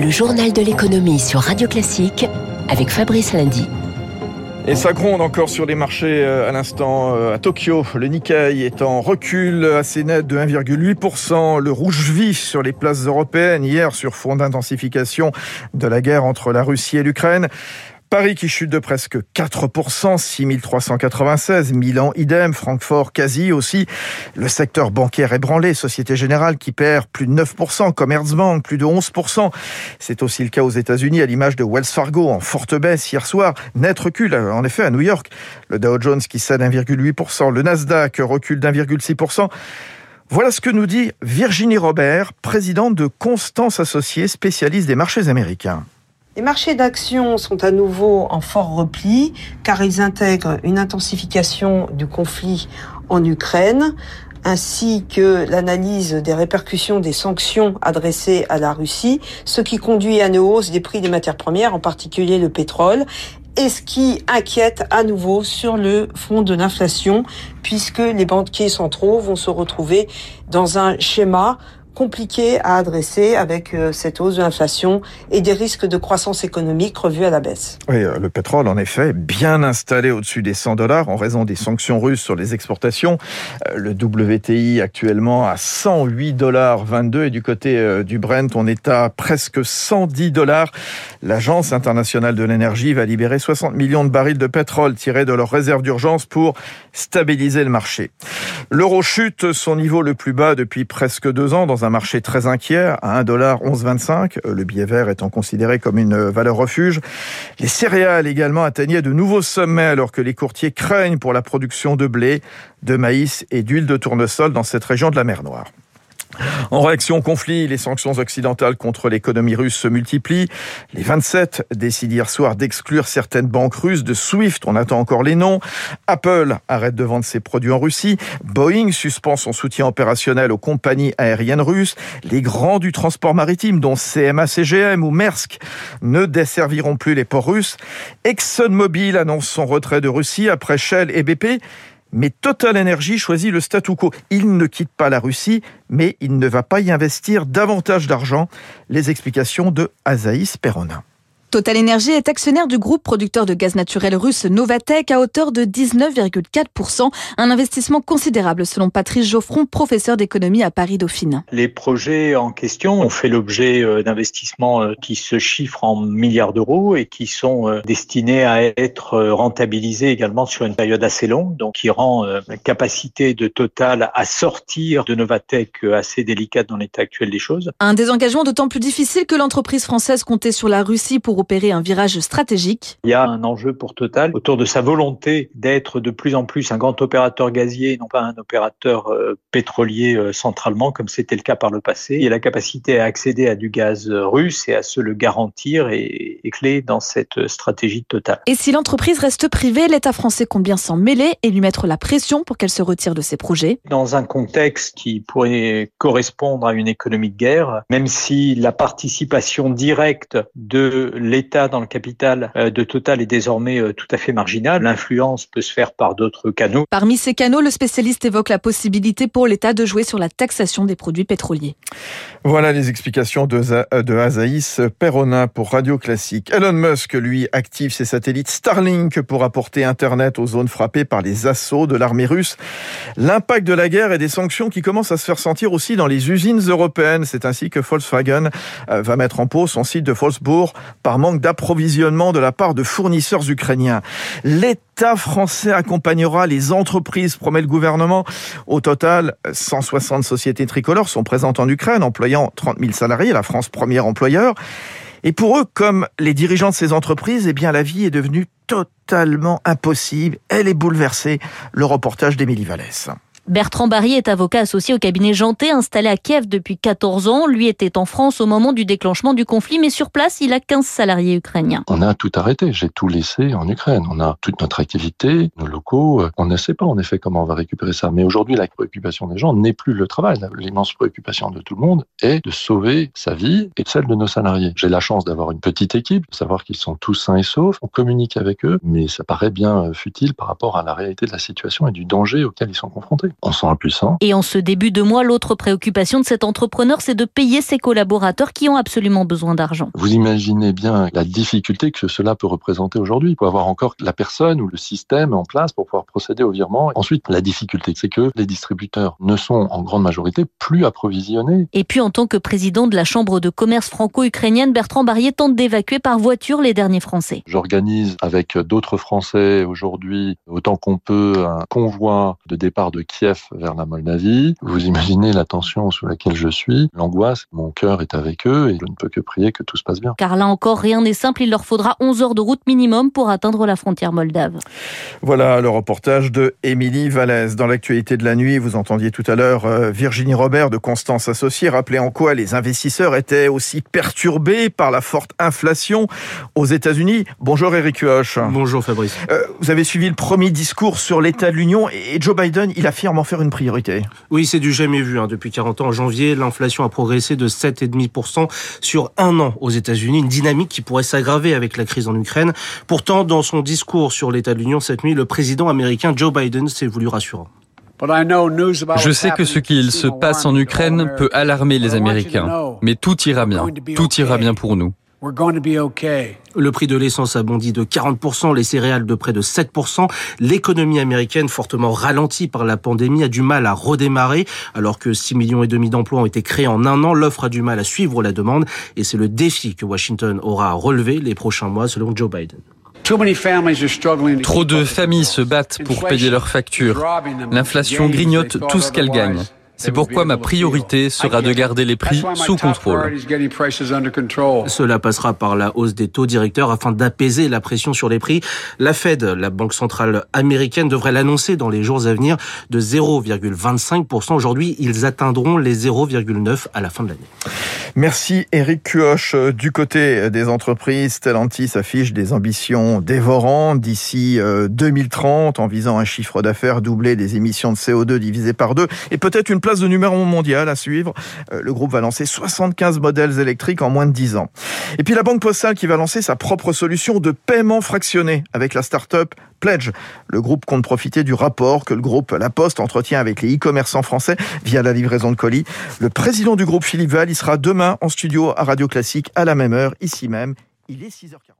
Le journal de l'économie sur Radio Classique avec Fabrice Lundy. Et ça gronde encore sur les marchés euh, à l'instant euh, à Tokyo. Le Nikkei est en recul assez net de 1,8%. Le rouge vif sur les places européennes hier sur fond d'intensification de la guerre entre la Russie et l'Ukraine. Paris qui chute de presque 4%, 6396, Milan idem, Francfort quasi aussi. Le secteur bancaire ébranlé, Société Générale qui perd plus de 9%, Commerzbank plus de 11%. C'est aussi le cas aux États-Unis à l'image de Wells Fargo en forte baisse hier soir. Net recul en effet à New York. Le Dow Jones qui cède 1,8%, le Nasdaq recule d'1,6%. Voilà ce que nous dit Virginie Robert, présidente de Constance Associés, spécialiste des marchés américains. Les marchés d'actions sont à nouveau en fort repli car ils intègrent une intensification du conflit en Ukraine ainsi que l'analyse des répercussions des sanctions adressées à la Russie, ce qui conduit à une hausse des prix des matières premières, en particulier le pétrole, et ce qui inquiète à nouveau sur le front de l'inflation, puisque les banquiers centraux vont se retrouver dans un schéma compliqué à adresser avec euh, cette hausse de l'inflation et des risques de croissance économique revus à la baisse. Oui, euh, le pétrole, en effet, bien installé au-dessus des 100 dollars en raison des sanctions russes sur les exportations. Euh, le WTI actuellement à 108 dollars 22 et du côté du Brent, on est à presque 110 dollars. L'Agence internationale de l'énergie va libérer 60 millions de barils de pétrole tirés de leurs réserves d'urgence pour stabiliser le marché. L'euro chute son niveau le plus bas depuis presque deux ans dans un marché très inquiet à 1,1125 Le billet vert étant considéré comme une valeur refuge. Les céréales également atteignaient de nouveaux sommets alors que les courtiers craignent pour la production de blé, de maïs et d'huile de tournesol dans cette région de la mer Noire. En réaction au conflit, les sanctions occidentales contre l'économie russe se multiplient. Les 27 décident hier soir d'exclure certaines banques russes de SWIFT. On attend encore les noms. Apple arrête de vendre ses produits en Russie. Boeing suspend son soutien opérationnel aux compagnies aériennes russes. Les grands du transport maritime, dont CMA CGM ou Maersk, ne desserviront plus les ports russes. ExxonMobil annonce son retrait de Russie après Shell et BP. Mais Total Energy choisit le statu quo. Il ne quitte pas la Russie, mais il ne va pas y investir davantage d'argent. Les explications de Azaïs Perronin. Total Energy est actionnaire du groupe producteur de gaz naturel russe Novatec à hauteur de 19,4%, un investissement considérable selon Patrice Geoffron, professeur d'économie à Paris Dauphine. Les projets en question ont fait l'objet euh, d'investissements euh, qui se chiffrent en milliards d'euros et qui sont euh, destinés à être rentabilisés également sur une période assez longue, donc qui rend la capacité de Total à sortir de Novatec assez délicate dans l'état actuel des choses. Un désengagement d'autant plus difficile que l'entreprise française comptait sur la Russie pour opérer un virage stratégique. Il y a un enjeu pour Total autour de sa volonté d'être de plus en plus un grand opérateur gazier, non pas un opérateur euh, pétrolier euh, centralement, comme c'était le cas par le passé. Il y a la capacité à accéder à du gaz euh, russe et à se le garantir est, clé dans cette stratégie de Total. Et si l'entreprise reste privée, l'État français compte bien s'en mêler et lui mettre la pression pour qu'elle se retire de ses projets. Dans un contexte qui pourrait correspondre à une économie de guerre, même si la participation directe de l'État dans le capital euh, de Total est désormais euh, tout à fait marginal. L'influence peut se faire par d'autres canaux. Parmi ces canaux, le spécialiste évoque la possibilité pour l'État de jouer sur la taxation des produits pétroliers. Voilà les explications de, de Azaïs Perronin pour Radio Classique. Elon Musk, lui, active ses satellites Starlink pour apporter Internet aux zones frappées par les assauts de l'armée russe. L'impact de la guerre et des sanctions qui commencent à se faire sentir aussi dans les usines européennes. C'est ainsi que Volkswagen euh, va mettre en pause son site de Wolfsburg par manque d'approvisionnement de la part de fournisseurs ukrainiens. L'État français accompagnera les entreprises, promet le gouvernement. Au total, 160 sociétés tricolores sont présentes en Ukraine, employant 30 000 salariés, la France premier employeur. Et pour eux, comme les dirigeants de ces entreprises, eh bien, la vie est devenue totalement impossible. Elle est bouleversée. Le reportage d'Émilie Vallès. Bertrand Barry est avocat associé au cabinet Janté, installé à Kiev depuis 14 ans. Lui était en France au moment du déclenchement du conflit, mais sur place, il a 15 salariés ukrainiens. On a tout arrêté. J'ai tout laissé en Ukraine. On a toute notre activité, nos locaux. On ne sait pas en effet comment on va récupérer ça. Mais aujourd'hui, la préoccupation des gens n'est plus le travail. L'immense préoccupation de tout le monde est de sauver sa vie et celle de nos salariés. J'ai la chance d'avoir une petite équipe, de savoir qu'ils sont tous sains et saufs. On communique avec eux, mais ça paraît bien futile par rapport à la réalité de la situation et du danger auquel ils sont confrontés. On sent impuissant. Et en ce début de mois, l'autre préoccupation de cet entrepreneur, c'est de payer ses collaborateurs qui ont absolument besoin d'argent. Vous imaginez bien la difficulté que cela peut représenter aujourd'hui. Il faut avoir encore la personne ou le système en place pour pouvoir procéder au virement. Ensuite, la difficulté, c'est que les distributeurs ne sont en grande majorité plus approvisionnés. Et puis, en tant que président de la Chambre de commerce franco-ukrainienne, Bertrand Barrier tente d'évacuer par voiture les derniers Français. J'organise avec d'autres Français aujourd'hui, autant qu'on peut, un convoi de départ de Kiev vers la Moldavie. Vous imaginez la tension sous laquelle je suis, l'angoisse. Mon cœur est avec eux et je ne peux que prier que tout se passe bien. Car là encore, rien n'est simple. Il leur faudra 11 heures de route minimum pour atteindre la frontière moldave. Voilà le reportage de Émilie Vallès. Dans l'actualité de la nuit, vous entendiez tout à l'heure euh, Virginie Robert de Constance Associée rappeler en quoi les investisseurs étaient aussi perturbés par la forte inflation aux États-Unis. Bonjour Eric Huoch. Bonjour Fabrice. Euh, vous avez suivi le premier discours sur l'état de l'Union et Joe Biden, il affirme en faire une priorité. Oui, c'est du jamais vu. Hein. Depuis 40 ans, en janvier, l'inflation a progressé de 7,5% sur un an aux États-Unis, une dynamique qui pourrait s'aggraver avec la crise en Ukraine. Pourtant, dans son discours sur l'état de l'Union cette nuit, le président américain Joe Biden s'est voulu rassurant. Je sais que ce qu'il se passe en Ukraine peut alarmer les Américains, mais tout ira bien. Tout ira bien pour nous. Le prix de l'essence a bondi de 40%, les céréales de près de 7%. L'économie américaine, fortement ralentie par la pandémie, a du mal à redémarrer. Alors que 6 millions et demi d'emplois ont été créés en un an, l'offre a du mal à suivre la demande. Et c'est le défi que Washington aura à relever les prochains mois, selon Joe Biden. Trop de familles se battent pour payer leurs factures. L'inflation grignote tout ce qu'elle gagne. C'est pourquoi ma priorité sera de garder les prix sous contrôle. Cela passera par la hausse des taux directeurs afin d'apaiser la pression sur les prix. La Fed, la Banque centrale américaine, devrait l'annoncer dans les jours à venir de 0,25%. Aujourd'hui, ils atteindront les 0,9 à la fin de l'année. Merci Eric Cuoche. Du côté des entreprises, Stellantis affiche des ambitions dévorantes d'ici 2030 en visant un chiffre d'affaires doublé des émissions de CO2 divisé par deux et peut-être une de numéro mondial à suivre. Le groupe va lancer 75 modèles électriques en moins de 10 ans. Et puis la Banque Postale qui va lancer sa propre solution de paiement fractionné avec la start-up Pledge. Le groupe compte profiter du rapport que le groupe La Poste entretient avec les e-commerçants français via la livraison de colis. Le président du groupe Philippe Val, sera demain en studio à Radio Classique à la même heure, ici même. Il est 6h40.